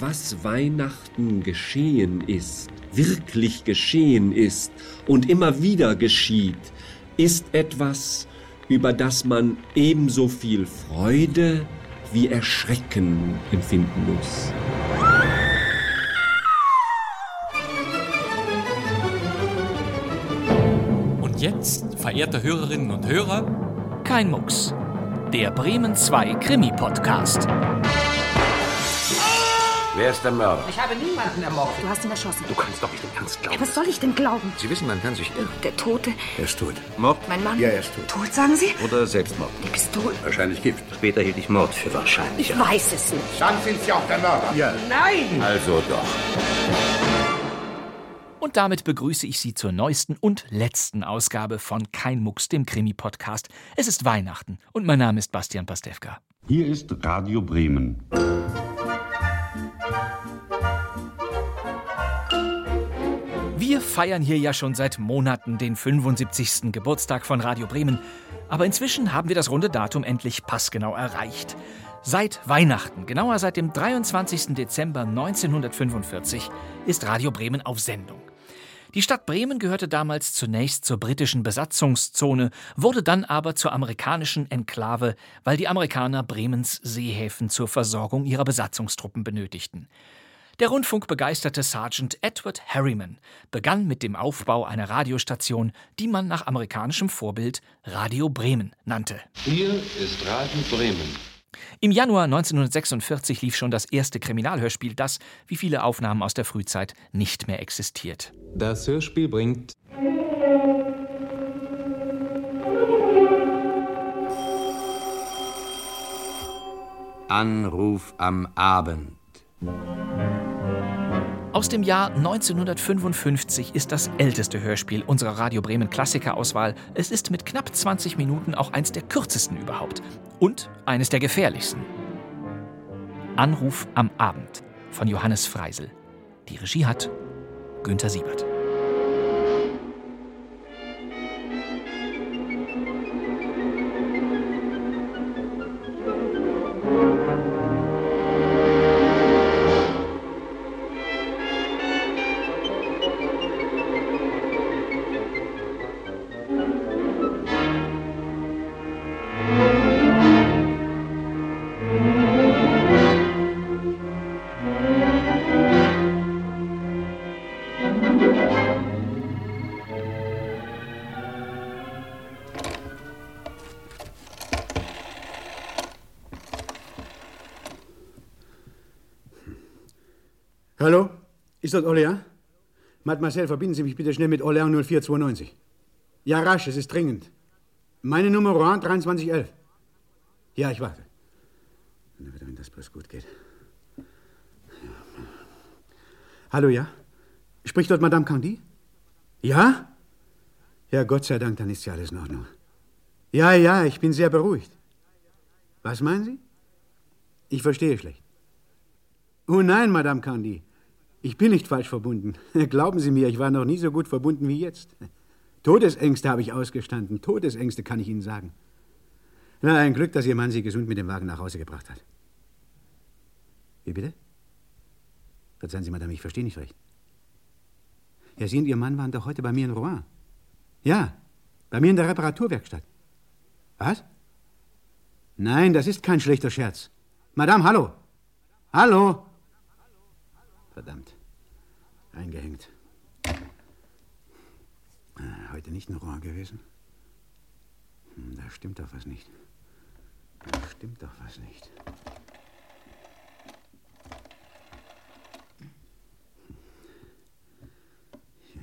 was Weihnachten geschehen ist, wirklich geschehen ist und immer wieder geschieht, ist etwas, über das man ebenso viel Freude wie Erschrecken empfinden muss. Und jetzt, verehrte Hörerinnen und Hörer, kein Mucks. Der Bremen 2 Krimi-Podcast. Wer ist der Mörder? Ich habe niemanden ermordet. Du hast ihn erschossen. Du kannst doch nicht im Ernst glauben. Ja, was soll ich denn glauben? Sie wissen, man kann sich irren. Der Tote. Er ist tot. Mord? Mein Mann. Ja, er ist tot. Tot, sagen Sie? Oder Selbstmord. Die Pistole. Wahrscheinlich Gift. Später hielt ich Mord für wahrscheinlich. Ich weiß es nicht. Dann sind Sie auch der Mörder. Ja. Nein! Also doch. Und damit begrüße ich Sie zur neuesten und letzten Ausgabe von Kein Mucks, dem Krimi-Podcast. Es ist Weihnachten und mein Name ist Bastian Pastewka. Hier ist Radio Bremen. Wir feiern hier ja schon seit Monaten den 75. Geburtstag von Radio Bremen. Aber inzwischen haben wir das runde Datum endlich passgenau erreicht. Seit Weihnachten, genauer seit dem 23. Dezember 1945, ist Radio Bremen auf Sendung. Die Stadt Bremen gehörte damals zunächst zur britischen Besatzungszone, wurde dann aber zur amerikanischen Enklave, weil die Amerikaner Bremens Seehäfen zur Versorgung ihrer Besatzungstruppen benötigten. Der rundfunkbegeisterte Sergeant Edward Harriman begann mit dem Aufbau einer Radiostation, die man nach amerikanischem Vorbild Radio Bremen nannte. Hier ist Radio Bremen. Im Januar 1946 lief schon das erste Kriminalhörspiel, das, wie viele Aufnahmen aus der Frühzeit, nicht mehr existiert. Das Hörspiel bringt Anruf am Abend. Aus dem Jahr 1955 ist das älteste Hörspiel unserer Radio Bremen Klassikerauswahl. Es ist mit knapp 20 Minuten auch eins der kürzesten überhaupt. Und eines der gefährlichsten. Anruf am Abend von Johannes Freisel. Die Regie hat Günther Siebert. Ist das Orléans? Mademoiselle, verbinden Sie mich bitte schnell mit Orléans 0492. Ja, rasch, es ist dringend. Meine Nummer Rouen 2311. Ja, ich warte. Wenn das bloß gut geht. Hallo, ja? Spricht dort Madame Candy? Ja? Ja, Gott sei Dank, dann ist ja alles in Ordnung. Ja, ja, ich bin sehr beruhigt. Was meinen Sie? Ich verstehe schlecht. Oh nein, Madame Candy. Ich bin nicht falsch verbunden. Glauben Sie mir, ich war noch nie so gut verbunden wie jetzt. Todesängste habe ich ausgestanden. Todesängste kann ich Ihnen sagen. Na, ein Glück, dass Ihr Mann Sie gesund mit dem Wagen nach Hause gebracht hat. Wie bitte? Verzeihen Sie, Madame, ich verstehe nicht recht. Ja, Sie und Ihr Mann waren doch heute bei mir in Rouen. Ja, bei mir in der Reparaturwerkstatt. Was? Nein, das ist kein schlechter Scherz. Madame, hallo. Hallo. Verdammt. Eingehängt. Ah, Heute nicht in Rouen gewesen? Hm, Da stimmt doch was nicht. Da stimmt doch was nicht. Ja.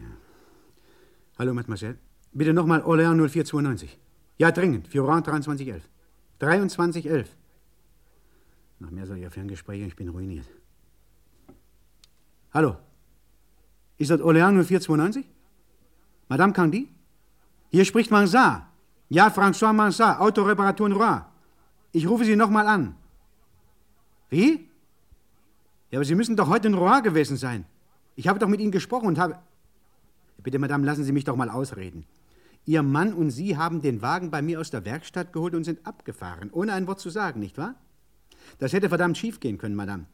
Hallo, Mademoiselle. Bitte nochmal Orléans 0492. Ja, dringend. Rouen 2311. 2311. Noch mehr solcher Ferngespräche, ich bin ruiniert. Hallo? Ist das Orléans 0492? Madame Candy? Hier spricht Mansart. Ja, François Mansart, Autoreparatur in Rouen. Ich rufe Sie nochmal an. Wie? Ja, aber Sie müssen doch heute in Rouen gewesen sein. Ich habe doch mit Ihnen gesprochen und habe... Bitte, Madame, lassen Sie mich doch mal ausreden. Ihr Mann und Sie haben den Wagen bei mir aus der Werkstatt geholt und sind abgefahren, ohne ein Wort zu sagen, nicht wahr? Das hätte verdammt schief gehen können, Madame.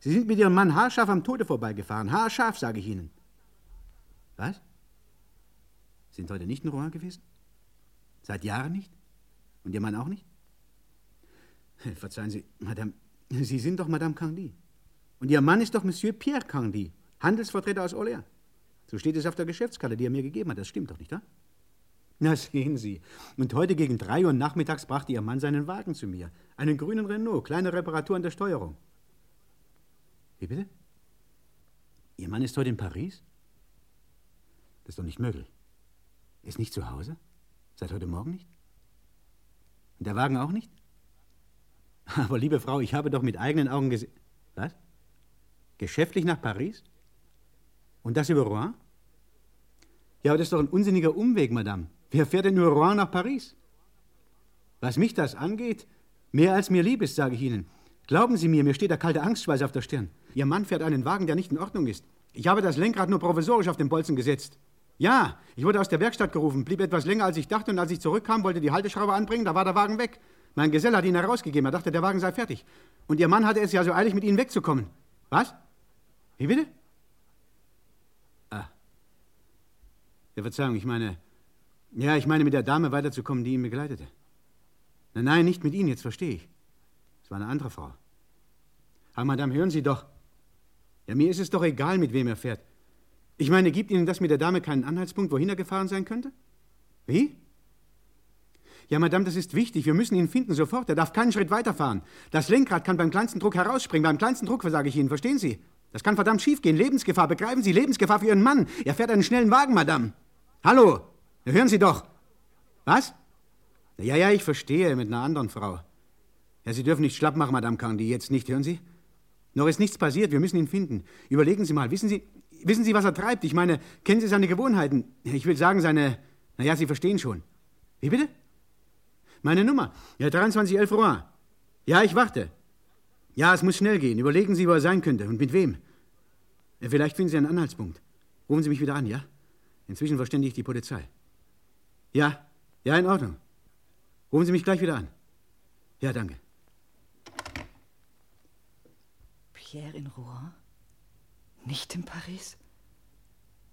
Sie sind mit Ihrem Mann haarscharf am Tode vorbeigefahren. Haarscharf, sage ich Ihnen. Was? Sind heute nicht in Rouen gewesen? Seit Jahren nicht? Und Ihr Mann auch nicht? Verzeihen Sie, Madame, Sie sind doch Madame Candy. Und Ihr Mann ist doch Monsieur Pierre Candy, Handelsvertreter aus Orléans. So steht es auf der Geschäftskarte, die er mir gegeben hat. Das stimmt doch nicht, ja? Na, sehen Sie. Und heute gegen drei Uhr nachmittags brachte Ihr Mann seinen Wagen zu mir. Einen grünen Renault, kleine Reparatur an der Steuerung. Wie bitte? Ihr Mann ist heute in Paris? Das ist doch nicht möglich. Ist nicht zu Hause? Seit heute Morgen nicht? Und der Wagen auch nicht? Aber liebe Frau, ich habe doch mit eigenen Augen gesehen. Was? Geschäftlich nach Paris? Und das über Rouen? Ja, aber das ist doch ein unsinniger Umweg, Madame. Wer fährt denn nur Rouen nach Paris? Was mich das angeht, mehr als mir lieb ist, sage ich Ihnen. Glauben Sie mir, mir steht der kalte Angstschweiß auf der Stirn. Ihr Mann fährt einen Wagen, der nicht in Ordnung ist. Ich habe das Lenkrad nur provisorisch auf den Bolzen gesetzt. Ja, ich wurde aus der Werkstatt gerufen, blieb etwas länger, als ich dachte, und als ich zurückkam, wollte die Halteschraube anbringen, da war der Wagen weg. Mein Geselle hat ihn herausgegeben, er dachte, der Wagen sei fertig. Und Ihr Mann hatte es ja so eilig, mit Ihnen wegzukommen. Was? Wie bitte? Ah. Ja, Verzeihung, ich meine. Ja, ich meine, mit der Dame weiterzukommen, die ihn begleitete. Nein, nein, nicht mit Ihnen, jetzt verstehe ich. Es war eine andere Frau. Aber Madame, hören Sie doch. Ja, mir ist es doch egal, mit wem er fährt. Ich meine, gibt Ihnen das mit der Dame keinen Anhaltspunkt, wohin er gefahren sein könnte? Wie? Ja, Madame, das ist wichtig. Wir müssen ihn finden, sofort. Er darf keinen Schritt weiterfahren. Das Lenkrad kann beim kleinsten Druck herausspringen. Beim kleinsten Druck, versage ich Ihnen. Verstehen Sie? Das kann verdammt schief gehen. Lebensgefahr. Begreifen Sie, Lebensgefahr für Ihren Mann. Er fährt einen schnellen Wagen, Madame. Hallo? Hören Sie doch. Was? Ja, ja, ich verstehe. Mit einer anderen Frau. Ja, Sie dürfen nicht schlapp machen, Madame Candy. Jetzt nicht, hören Sie? Noch ist nichts passiert. Wir müssen ihn finden. Überlegen Sie mal. Wissen Sie, wissen Sie, was er treibt? Ich meine, kennen Sie seine Gewohnheiten? Ich will sagen, seine. Na ja, Sie verstehen schon. Wie bitte? Meine Nummer. Ja, 2311 Rouen. Ja, ich warte. Ja, es muss schnell gehen. Überlegen Sie, wo er sein könnte und mit wem. Vielleicht finden Sie einen Anhaltspunkt. Rufen Sie mich wieder an, ja? Inzwischen verständige ich die Polizei. Ja, ja, in Ordnung. Rufen Sie mich gleich wieder an. Ja, danke. Pierre in Rouen? Nicht in Paris?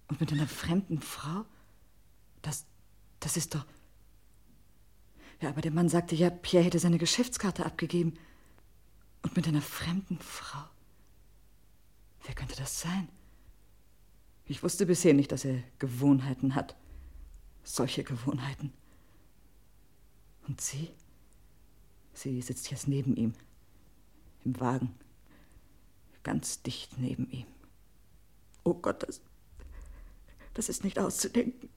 Und mit einer fremden Frau? Das, das ist doch... Ja, aber der Mann sagte ja, Pierre hätte seine Geschäftskarte abgegeben. Und mit einer fremden Frau. Wer könnte das sein? Ich wusste bisher nicht, dass er Gewohnheiten hat. Solche Gewohnheiten. Und sie? Sie sitzt jetzt neben ihm. Im Wagen. Ganz dicht neben ihm. Oh Gott, das, das ist nicht auszudenken.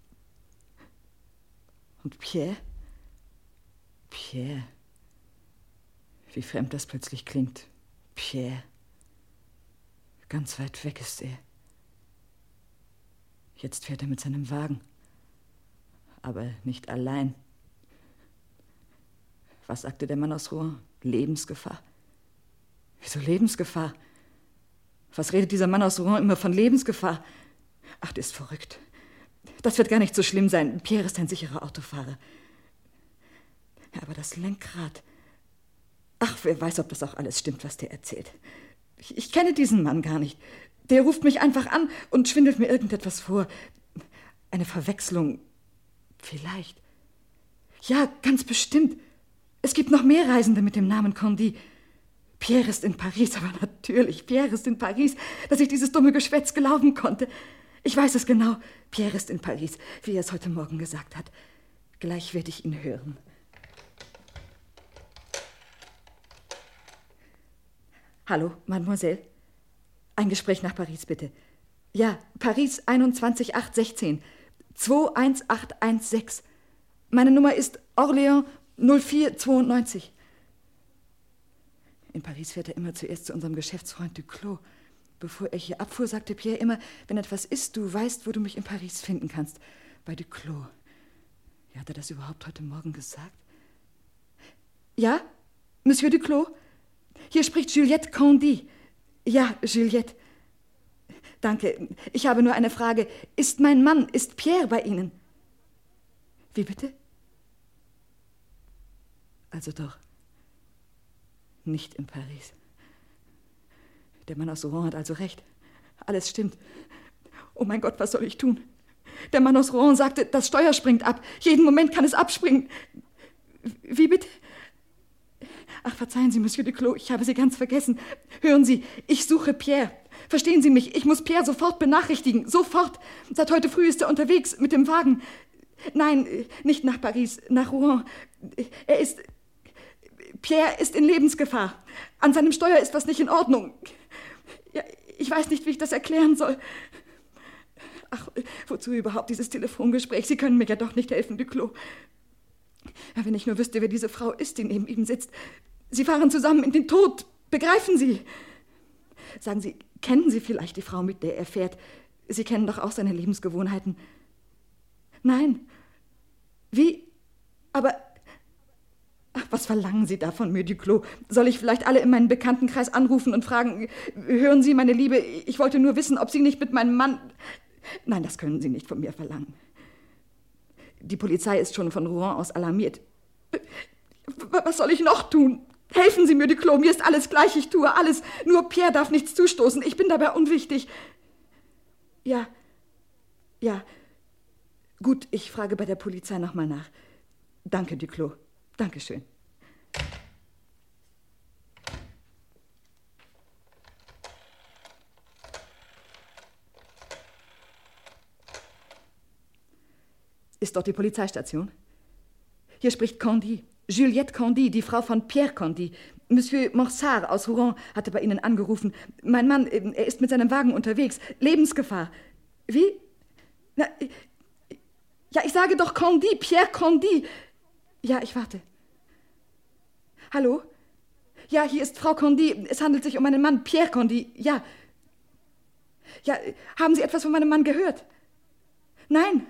Und Pierre? Pierre. Wie fremd das plötzlich klingt. Pierre. Ganz weit weg ist er. Jetzt fährt er mit seinem Wagen. Aber nicht allein. Was sagte der Mann aus Rouen? Lebensgefahr. Wieso Lebensgefahr? Was redet dieser Mann aus Rouen immer von Lebensgefahr? Ach, der ist verrückt. Das wird gar nicht so schlimm sein. Pierre ist ein sicherer Autofahrer. Aber das Lenkrad. Ach, wer weiß, ob das auch alles stimmt, was der erzählt. Ich, ich kenne diesen Mann gar nicht. Der ruft mich einfach an und schwindelt mir irgendetwas vor. Eine Verwechslung. Vielleicht. Ja, ganz bestimmt. Es gibt noch mehr Reisende mit dem Namen Condy. Pierre ist in Paris, aber natürlich, Pierre ist in Paris, dass ich dieses dumme Geschwätz glauben konnte. Ich weiß es genau. Pierre ist in Paris, wie er es heute Morgen gesagt hat. Gleich werde ich ihn hören. Hallo, Mademoiselle. Ein Gespräch nach Paris, bitte. Ja, Paris 21816. 21816. Meine Nummer ist Orléans 0492. In Paris fährt er immer zuerst zu unserem Geschäftsfreund Duclos. Bevor er hier abfuhr, sagte Pierre immer, wenn etwas ist, du weißt, wo du mich in Paris finden kannst. Bei Duclos. Ja, hat er das überhaupt heute Morgen gesagt? Ja, Monsieur Duclos? Hier spricht Juliette Condy. Ja, Juliette. Danke. Ich habe nur eine Frage. Ist mein Mann, ist Pierre bei Ihnen? Wie bitte? Also doch nicht in Paris. Der Mann aus Rouen hat also recht. Alles stimmt. Oh mein Gott, was soll ich tun? Der Mann aus Rouen sagte, das Steuer springt ab. Jeden Moment kann es abspringen. Wie bitte? Ach, verzeihen Sie, Monsieur Duclos, ich habe Sie ganz vergessen. Hören Sie, ich suche Pierre. Verstehen Sie mich? Ich muss Pierre sofort benachrichtigen. Sofort. Seit heute früh ist er unterwegs mit dem Wagen. Nein, nicht nach Paris, nach Rouen. Er ist. Pierre ist in Lebensgefahr. An seinem Steuer ist was nicht in Ordnung. Ja, ich weiß nicht, wie ich das erklären soll. Ach, wozu überhaupt dieses Telefongespräch? Sie können mir ja doch nicht helfen, Duclos. Ja, wenn ich nur wüsste, wer diese Frau ist, die neben ihm sitzt. Sie fahren zusammen in den Tod. Begreifen Sie? Sagen Sie, kennen Sie vielleicht die Frau, mit der er fährt? Sie kennen doch auch seine Lebensgewohnheiten. Nein. Wie? Aber. Was verlangen Sie da von mir, Duclos? Soll ich vielleicht alle in meinem Bekanntenkreis anrufen und fragen, hören Sie, meine Liebe, ich wollte nur wissen, ob Sie nicht mit meinem Mann. Nein, das können Sie nicht von mir verlangen. Die Polizei ist schon von Rouen aus alarmiert. Was soll ich noch tun? Helfen Sie mir, Duclos, mir ist alles gleich, ich tue alles. Nur Pierre darf nichts zustoßen, ich bin dabei unwichtig. Ja, ja. Gut, ich frage bei der Polizei nochmal nach. Danke, Duclos. Dankeschön. Ist dort die Polizeistation? Hier spricht Condy. Juliette Condy, die Frau von Pierre Condy. Monsieur Morsard aus Rouen hatte bei Ihnen angerufen. Mein Mann, er ist mit seinem Wagen unterwegs. Lebensgefahr. Wie? Na, ja, ich sage doch Condy, Pierre Condy. Ja, ich warte. Hallo? Ja, hier ist Frau Condy. Es handelt sich um meinen Mann, Pierre Condy. Ja. Ja, haben Sie etwas von meinem Mann gehört? Nein.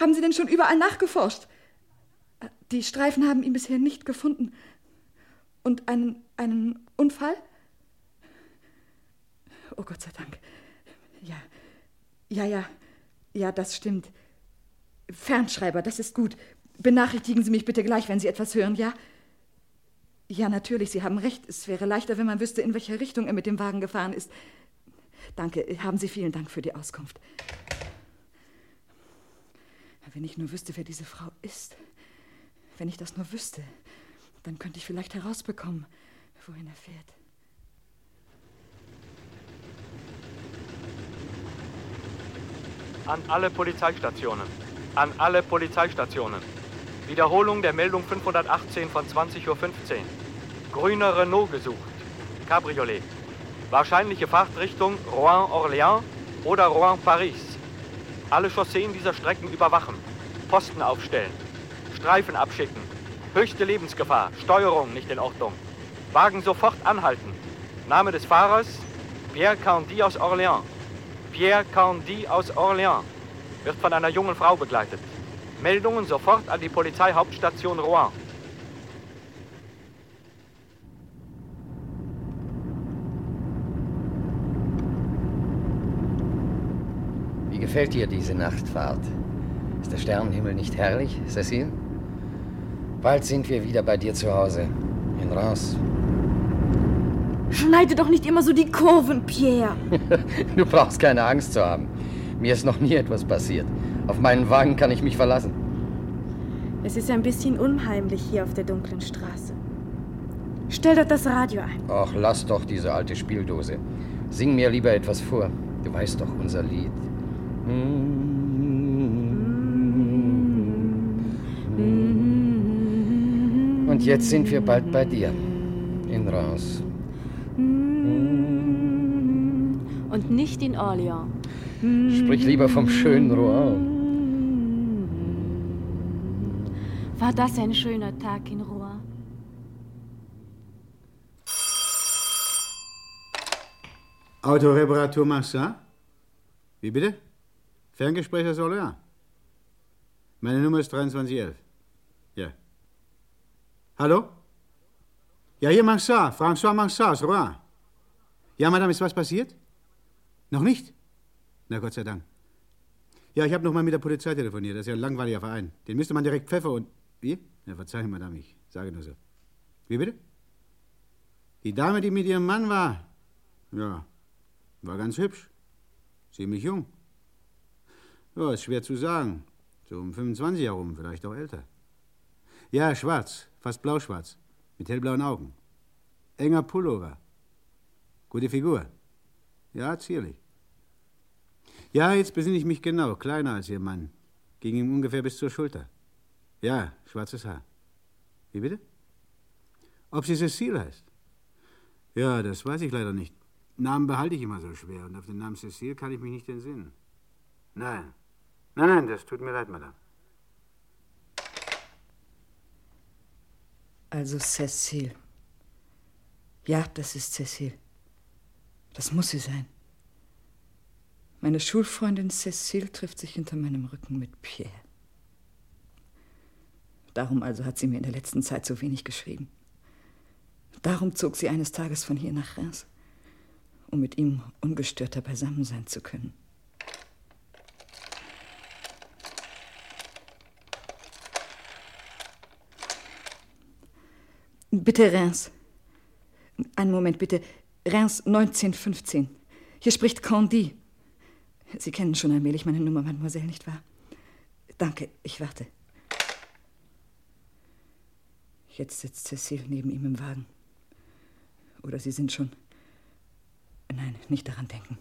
Haben Sie denn schon überall nachgeforscht? Die Streifen haben ihn bisher nicht gefunden. Und einen, einen Unfall? Oh Gott sei Dank. Ja, ja, ja, ja, das stimmt. Fernschreiber, das ist gut. Benachrichtigen Sie mich bitte gleich, wenn Sie etwas hören, ja? Ja, natürlich, Sie haben recht. Es wäre leichter, wenn man wüsste, in welche Richtung er mit dem Wagen gefahren ist. Danke, haben Sie vielen Dank für die Auskunft. Wenn ich nur wüsste, wer diese Frau ist. Wenn ich das nur wüsste, dann könnte ich vielleicht herausbekommen, wohin er fährt. An alle Polizeistationen. An alle Polizeistationen. Wiederholung der Meldung 518 von 20.15 Uhr. Grüner Renault gesucht. Cabriolet. Wahrscheinliche Fahrtrichtung Rouen-Orléans oder Rouen-Paris. Alle Chausseen dieser Strecken überwachen. Posten aufstellen. Streifen abschicken. Höchste Lebensgefahr. Steuerung nicht in Ordnung. Wagen sofort anhalten. Name des Fahrers Pierre Candy aus Orléans. Pierre Candy aus Orléans. Wird von einer jungen Frau begleitet. Meldungen sofort an die Polizeihauptstation Rouen. Wie gefällt dir diese Nachtfahrt? Ist der Sternenhimmel nicht herrlich, Cecile? Bald sind wir wieder bei dir zu Hause. In Reims. Schneide doch nicht immer so die Kurven, Pierre. du brauchst keine Angst zu haben. Mir ist noch nie etwas passiert. Auf meinen Wagen kann ich mich verlassen. Es ist ein bisschen unheimlich hier auf der dunklen Straße. Stell doch das Radio ein. Ach, lass doch diese alte Spieldose. Sing mir lieber etwas vor. Du weißt doch unser Lied. Und jetzt sind wir bald bei dir. In Reims. Und nicht in Orléans. Sprich lieber vom schönen Rouen. War das ein schöner Tag in Rouen? Autoreparatur Massa? Wie bitte? Ferngespräch aus Orléans? Meine Nummer ist 2311. Ja. Hallo? Ja, hier Mansart, François Mansart aus Rouen. Ja, Madame, ist was passiert? Noch nicht? Na, Gott sei Dank. Ja, ich habe noch mal mit der Polizei telefoniert. Das ist ja ein langweiliger Verein. Den müsste man direkt Pfeffer und... Wie? Ja, verzeihen, Madame, ich sage nur so. Wie bitte? Die Dame, die mit ihrem Mann war. Ja, war ganz hübsch. Ziemlich jung. Ja, ist schwer zu sagen. So um 25 herum, vielleicht auch älter. Ja, schwarz, fast blauschwarz, mit hellblauen Augen. Enger Pullover. Gute Figur. Ja, zierlich. Ja, jetzt besinne ich mich genau. Kleiner als Ihr Mann. Ging ihm ungefähr bis zur Schulter. Ja, schwarzes Haar. Wie bitte? Ob sie Cecile heißt? Ja, das weiß ich leider nicht. Namen behalte ich immer so schwer und auf den Namen Cecile kann ich mich nicht entsinnen. Nein. Nein, nein, das tut mir leid, Madame. Also Cecile. Ja, das ist Cecile. Das muss sie sein. Meine Schulfreundin Cecile trifft sich hinter meinem Rücken mit Pierre. Darum also hat sie mir in der letzten Zeit so wenig geschrieben. Darum zog sie eines Tages von hier nach Reims, um mit ihm ungestörter beisammen sein zu können. Bitte Reims. Einen Moment bitte. Reims 1915. Hier spricht Candy. Sie kennen schon allmählich meine Nummer, Mademoiselle, nicht wahr? Danke, ich warte. Jetzt sitzt Cecile neben ihm im Wagen. Oder Sie sind schon. Nein, nicht daran denken.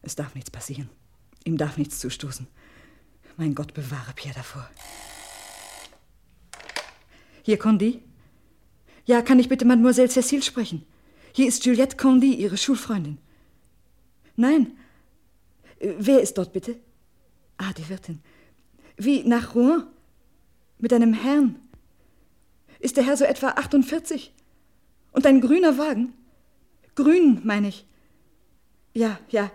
Es darf nichts passieren. Ihm darf nichts zustoßen. Mein Gott bewahre Pierre davor. Hier, Condy? Ja, kann ich bitte Mademoiselle Cecile sprechen? Hier ist Juliette Condy, Ihre Schulfreundin. Nein. Wer ist dort bitte? Ah, die Wirtin. Wie, nach Rouen? Mit einem Herrn? Ist der Herr so etwa 48? Und ein grüner Wagen? Grün, meine ich. Ja, ja.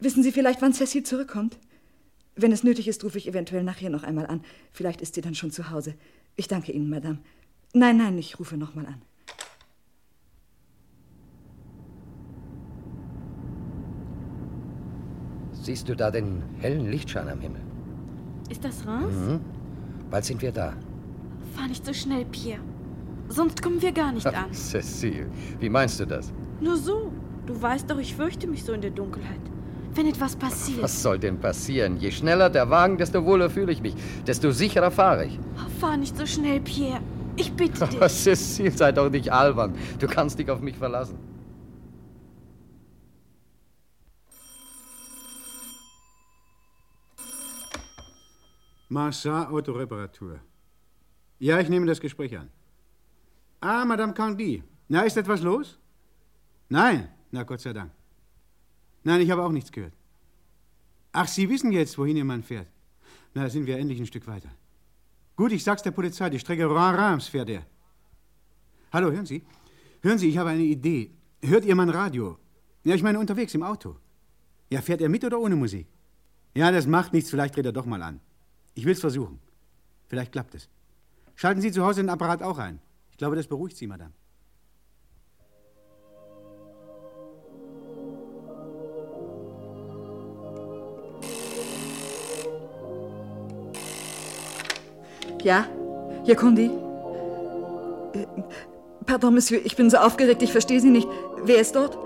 Wissen Sie vielleicht, wann Cecile zurückkommt? Wenn es nötig ist, rufe ich eventuell nachher noch einmal an. Vielleicht ist sie dann schon zu Hause. Ich danke Ihnen, Madame. Nein, nein, ich rufe noch mal an. Siehst du da den hellen Lichtschein am Himmel? Ist das Reims? Mhm. Bald sind wir da. Fahr nicht so schnell, Pierre. Sonst kommen wir gar nicht an. Cecile, wie meinst du das? Nur so. Du weißt doch, ich fürchte mich so in der Dunkelheit. Wenn etwas passiert. Was soll denn passieren? Je schneller der Wagen, desto wohler fühle ich mich. Desto sicherer fahre ich. Fahr nicht so schnell, Pierre. Ich bitte dich. Aber Cecile, sei doch nicht albern. Du kannst dich auf mich verlassen. Marsa Autoreparatur. Ja, ich nehme das Gespräch an. Ah, Madame Candy. Na, ist etwas los? Nein. Na, Gott sei Dank. Nein, ich habe auch nichts gehört. Ach, Sie wissen jetzt, wohin Ihr Mann fährt. Na, da sind wir endlich ein Stück weiter. Gut, ich sag's der Polizei. Die Strecke Rouen-Reims fährt er. Hallo, hören Sie? Hören Sie, ich habe eine Idee. Hört Ihr Mann Radio? Ja, ich meine unterwegs im Auto. Ja, fährt er mit oder ohne Musik? Ja, das macht nichts. Vielleicht dreht er doch mal an. Ich will's versuchen. Vielleicht klappt es. Schalten Sie zu Hause den Apparat auch ein. Ich glaube, das beruhigt Sie, Madame. Ja, hier, Kundi. Äh, Pardon, Monsieur, ich bin so aufgeregt, ich verstehe Sie nicht. Wer ist dort?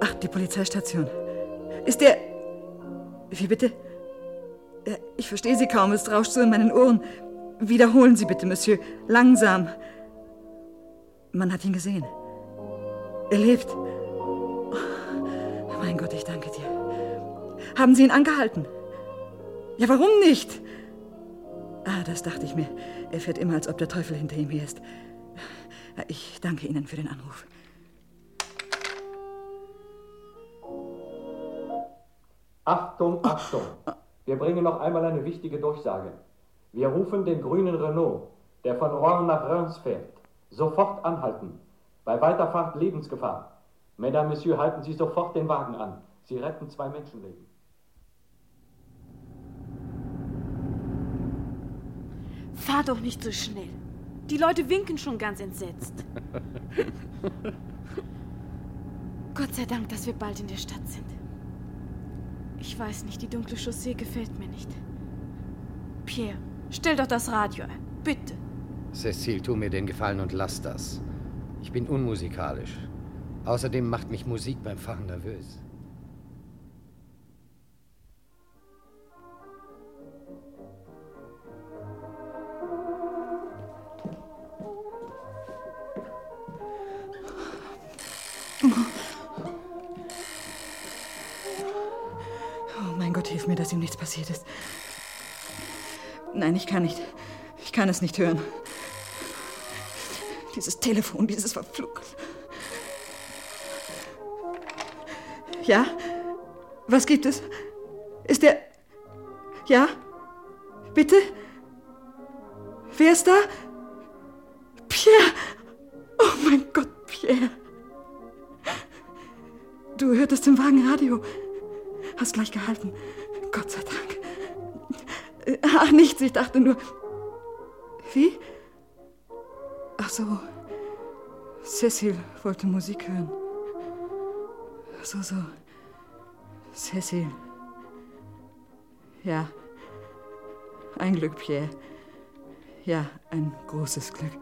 Ach, die Polizeistation. Ist der. Wie bitte? Äh, Ich verstehe Sie kaum, es rauscht so in meinen Ohren. Wiederholen Sie bitte, Monsieur. Langsam. Man hat ihn gesehen. Er lebt. Oh, mein Gott, ich danke dir. Haben Sie ihn angehalten? Ja, warum nicht? Ah, das dachte ich mir. Er fährt immer, als ob der Teufel hinter ihm her ist. Ich danke Ihnen für den Anruf. Achtung, Achtung! Wir bringen noch einmal eine wichtige Durchsage. Wir rufen den grünen Renault, der von Rouen nach Reims fährt. Sofort anhalten. Bei Weiterfahrt Lebensgefahr. Mesdames, Messieurs, halten Sie sofort den Wagen an. Sie retten zwei Menschenleben. Fahr doch nicht so schnell. Die Leute winken schon ganz entsetzt. Gott sei Dank, dass wir bald in der Stadt sind. Ich weiß nicht, die dunkle Chaussee gefällt mir nicht. Pierre, stell doch das Radio ein. Bitte. Cecile, tu mir den Gefallen und lass das. Ich bin unmusikalisch. Außerdem macht mich Musik beim Fahren nervös. Nichts passiert ist. Nein, ich kann nicht. Ich kann es nicht hören. Dieses Telefon, dieses verflucht. Ja? Was gibt es? Ist der. Ja? Bitte? Wer ist da? Pierre! Oh mein Gott, Pierre! Du hörtest im Wagenradio. Hast gleich gehalten. Gott sei Dank. Ach, nichts, ich dachte nur. Wie? Ach so. Cecil wollte Musik hören. So, so. Cecil. Ja. Ein Glück, Pierre. Ja, ein großes Glück.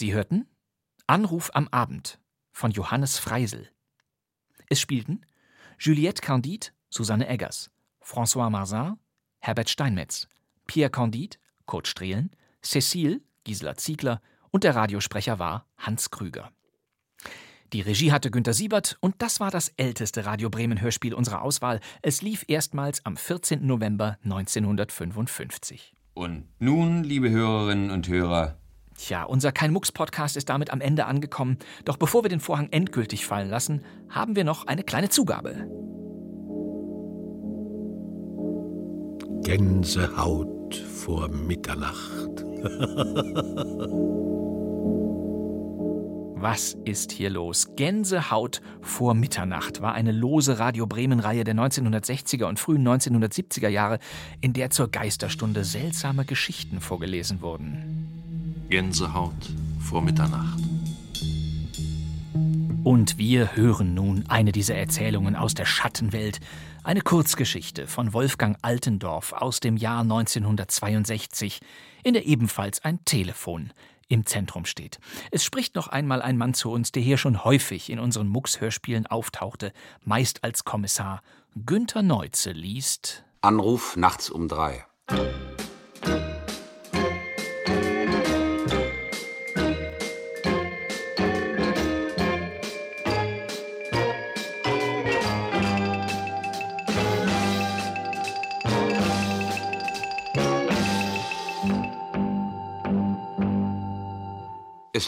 Sie hörten Anruf am Abend von Johannes Freisel. Es spielten Juliette Candide, Susanne Eggers, François Marzin, Herbert Steinmetz, Pierre Candide, Kurt Strehlen, Cécile, Gisela Ziegler und der Radiosprecher war Hans Krüger. Die Regie hatte Günter Siebert und das war das älteste Radio Bremen Hörspiel unserer Auswahl. Es lief erstmals am 14. November 1955. Und nun, liebe Hörerinnen und Hörer, Tja, unser Kein Mucks Podcast ist damit am Ende angekommen. Doch bevor wir den Vorhang endgültig fallen lassen, haben wir noch eine kleine Zugabe. Gänsehaut vor Mitternacht. Was ist hier los? Gänsehaut vor Mitternacht war eine lose Radio Bremen-Reihe der 1960er und frühen 1970er Jahre, in der zur Geisterstunde seltsame Geschichten vorgelesen wurden. Gänsehaut vor Mitternacht. Und wir hören nun eine dieser Erzählungen aus der Schattenwelt, eine Kurzgeschichte von Wolfgang Altendorf aus dem Jahr 1962, in der ebenfalls ein Telefon im Zentrum steht. Es spricht noch einmal ein Mann zu uns, der hier schon häufig in unseren Mux-Hörspielen auftauchte, meist als Kommissar. Günther Neuze liest Anruf nachts um drei.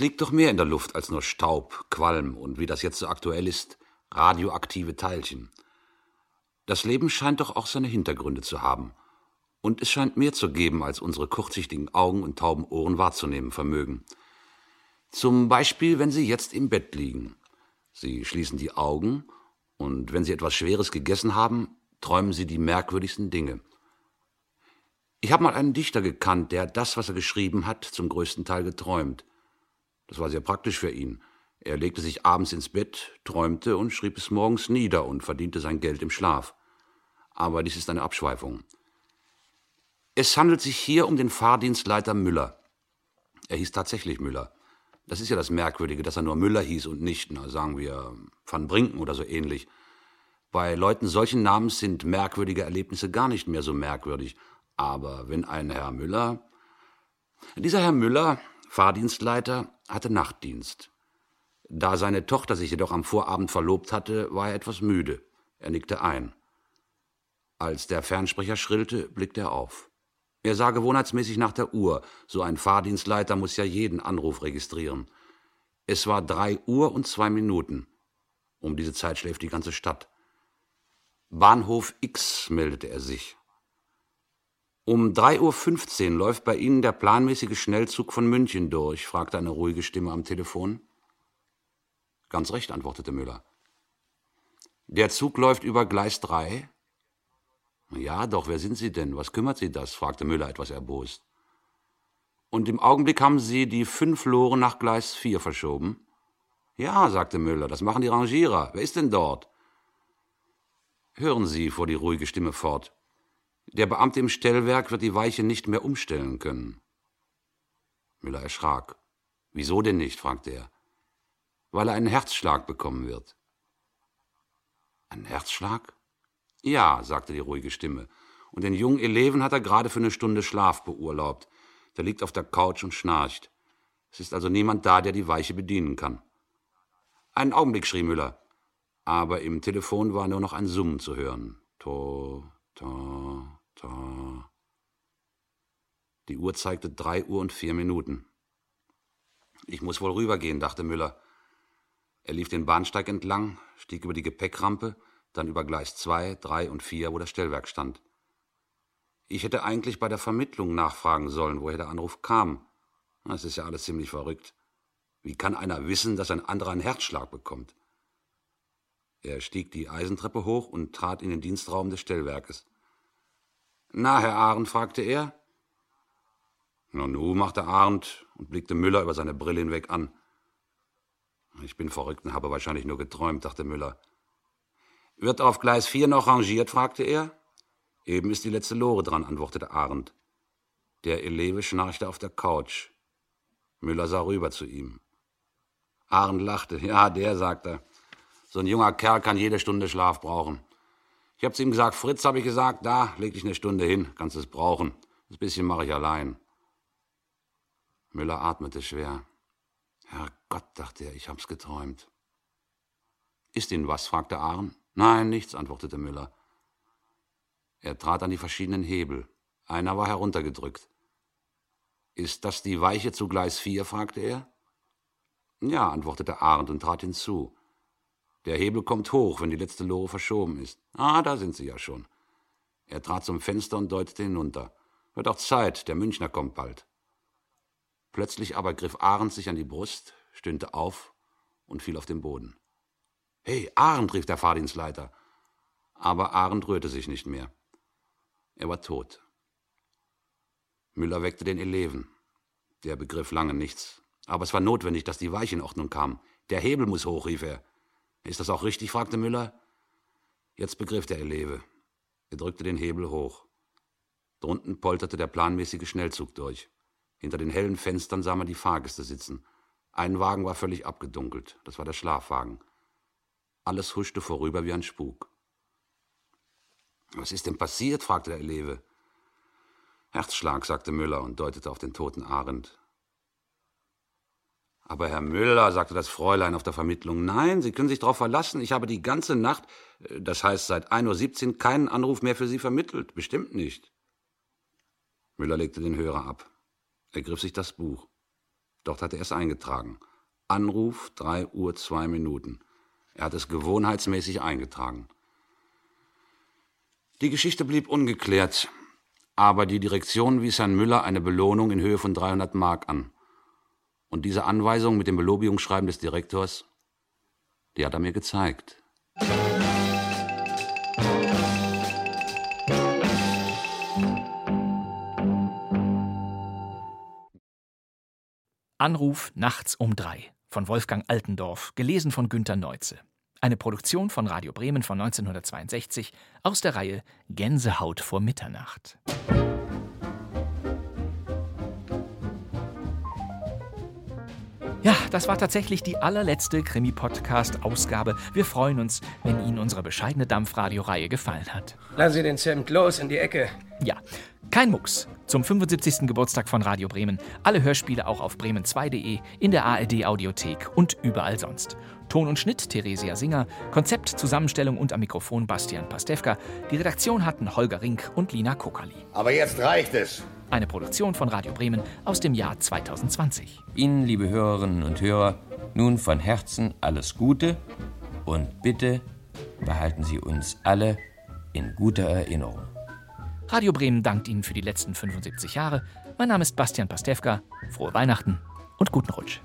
Liegt doch mehr in der Luft als nur Staub, Qualm und, wie das jetzt so aktuell ist, radioaktive Teilchen. Das Leben scheint doch auch seine Hintergründe zu haben. Und es scheint mehr zu geben, als unsere kurzsichtigen Augen und tauben Ohren wahrzunehmen vermögen. Zum Beispiel, wenn Sie jetzt im Bett liegen. Sie schließen die Augen und wenn Sie etwas Schweres gegessen haben, träumen Sie die merkwürdigsten Dinge. Ich habe mal einen Dichter gekannt, der das, was er geschrieben hat, zum größten Teil geträumt. Das war sehr praktisch für ihn. Er legte sich abends ins Bett, träumte und schrieb es morgens nieder und verdiente sein Geld im Schlaf. Aber dies ist eine Abschweifung. Es handelt sich hier um den Fahrdienstleiter Müller. Er hieß tatsächlich Müller. Das ist ja das Merkwürdige, dass er nur Müller hieß und nicht, na, sagen wir, Van Brinken oder so ähnlich. Bei Leuten solchen Namens sind merkwürdige Erlebnisse gar nicht mehr so merkwürdig. Aber wenn ein Herr Müller. Dieser Herr Müller, Fahrdienstleiter, hatte Nachtdienst. Da seine Tochter sich jedoch am Vorabend verlobt hatte, war er etwas müde. Er nickte ein. Als der Fernsprecher schrillte, blickte er auf. Er sah gewohnheitsmäßig nach der Uhr. So ein Fahrdienstleiter muss ja jeden Anruf registrieren. Es war drei Uhr und zwei Minuten. Um diese Zeit schläft die ganze Stadt. Bahnhof X meldete er sich. Um 3.15 Uhr läuft bei Ihnen der planmäßige Schnellzug von München durch, fragte eine ruhige Stimme am Telefon. Ganz recht, antwortete Müller. Der Zug läuft über Gleis 3? Ja, doch, wer sind Sie denn? Was kümmert Sie das? fragte Müller etwas erbost. Und im Augenblick haben Sie die fünf Lore nach Gleis 4 verschoben? Ja, sagte Müller, das machen die Rangierer. Wer ist denn dort? Hören Sie, fuhr die ruhige Stimme fort. Der Beamte im Stellwerk wird die Weiche nicht mehr umstellen können. Müller erschrak. Wieso denn nicht? fragte er. Weil er einen Herzschlag bekommen wird. Einen Herzschlag? Ja, sagte die ruhige Stimme. Und den jungen Eleven hat er gerade für eine Stunde Schlaf beurlaubt. Der liegt auf der Couch und schnarcht. Es ist also niemand da, der die Weiche bedienen kann. Einen Augenblick, schrie Müller. Aber im Telefon war nur noch ein Summen zu hören. To, to, to. Die Uhr zeigte drei Uhr und vier Minuten. Ich muss wohl rübergehen, dachte Müller. Er lief den Bahnsteig entlang, stieg über die Gepäckrampe, dann über Gleis 2, 3 und 4, wo das Stellwerk stand. Ich hätte eigentlich bei der Vermittlung nachfragen sollen, woher der Anruf kam. Das ist ja alles ziemlich verrückt. Wie kann einer wissen, dass ein anderer einen Herzschlag bekommt? Er stieg die Eisentreppe hoch und trat in den Dienstraum des Stellwerkes. Na, Herr Arendt, fragte er. Na nu, machte Arendt und blickte Müller über seine Brille hinweg an. Ich bin verrückt und habe wahrscheinlich nur geträumt, dachte Müller. Wird auf Gleis 4 noch rangiert? fragte er. Eben ist die letzte Lore dran, antwortete Arendt. Der Eleve schnarchte auf der Couch. Müller sah rüber zu ihm. Arendt lachte. Ja, der, sagte er. So ein junger Kerl kann jede Stunde Schlaf brauchen. Ich hab zu ihm gesagt, Fritz, habe ich gesagt, da, leg dich eine Stunde hin, kannst es brauchen. Das bisschen mache ich allein. Müller atmete schwer. Herrgott, dachte er, ich hab's geträumt. Ist Ihnen was? fragte Arendt. Nein, nichts, antwortete Müller. Er trat an die verschiedenen Hebel. Einer war heruntergedrückt. Ist das die Weiche zu Gleis 4? fragte er. Ja, antwortete Arndt und trat hinzu. Der Hebel kommt hoch, wenn die letzte Lore verschoben ist. Ah, da sind Sie ja schon. Er trat zum Fenster und deutete hinunter. Wird auch Zeit, der Münchner kommt bald. Plötzlich aber griff Arndt sich an die Brust, stöhnte auf und fiel auf den Boden. Hey, Arndt, rief der Fahrdienstleiter. Aber Arndt rührte sich nicht mehr. Er war tot. Müller weckte den Eleven. Der begriff lange nichts. Aber es war notwendig, dass die Weiche in Ordnung kam. Der Hebel muss hoch, rief er. Ist das auch richtig? fragte Müller. Jetzt begriff der Eleve. Er drückte den Hebel hoch. Drunten polterte der planmäßige Schnellzug durch. Hinter den hellen Fenstern sah man die Fahrgäste sitzen. Ein Wagen war völlig abgedunkelt. Das war der Schlafwagen. Alles huschte vorüber wie ein Spuk. Was ist denn passiert? fragte der Eleve. Herzschlag, sagte Müller und deutete auf den toten Arendt. Aber Herr Müller, sagte das Fräulein auf der Vermittlung, nein, Sie können sich darauf verlassen, ich habe die ganze Nacht, äh, das heißt seit 1.17 Uhr, keinen Anruf mehr für Sie vermittelt. Bestimmt nicht. Müller legte den Hörer ab. Er griff sich das Buch. Dort hatte er es eingetragen. Anruf, drei Uhr, zwei Minuten. Er hat es gewohnheitsmäßig eingetragen. Die Geschichte blieb ungeklärt, aber die Direktion wies Herrn Müller eine Belohnung in Höhe von 300 Mark an. Und diese Anweisung mit dem Belobigungsschreiben des Direktors, die hat er mir gezeigt. Anruf nachts um drei von Wolfgang Altendorf, gelesen von Günter Neuze. Eine Produktion von Radio Bremen von 1962 aus der Reihe Gänsehaut vor Mitternacht. Das war tatsächlich die allerletzte Krimi-Podcast-Ausgabe. Wir freuen uns, wenn Ihnen unsere bescheidene Dampfradio-Reihe gefallen hat. Lassen Sie den Zimt los in die Ecke. Ja, kein Mucks. Zum 75. Geburtstag von Radio Bremen. Alle Hörspiele auch auf bremen2.de, in der ARD-Audiothek und überall sonst. Ton und Schnitt Theresia Singer, Konzept, Zusammenstellung und am Mikrofon Bastian Pastewka. Die Redaktion hatten Holger Rink und Lina Kokali. Aber jetzt reicht es. Eine Produktion von Radio Bremen aus dem Jahr 2020. Ihnen, liebe Hörerinnen und Hörer, nun von Herzen alles Gute und bitte behalten Sie uns alle in guter Erinnerung. Radio Bremen dankt Ihnen für die letzten 75 Jahre. Mein Name ist Bastian Pastewka. Frohe Weihnachten und guten Rutsch.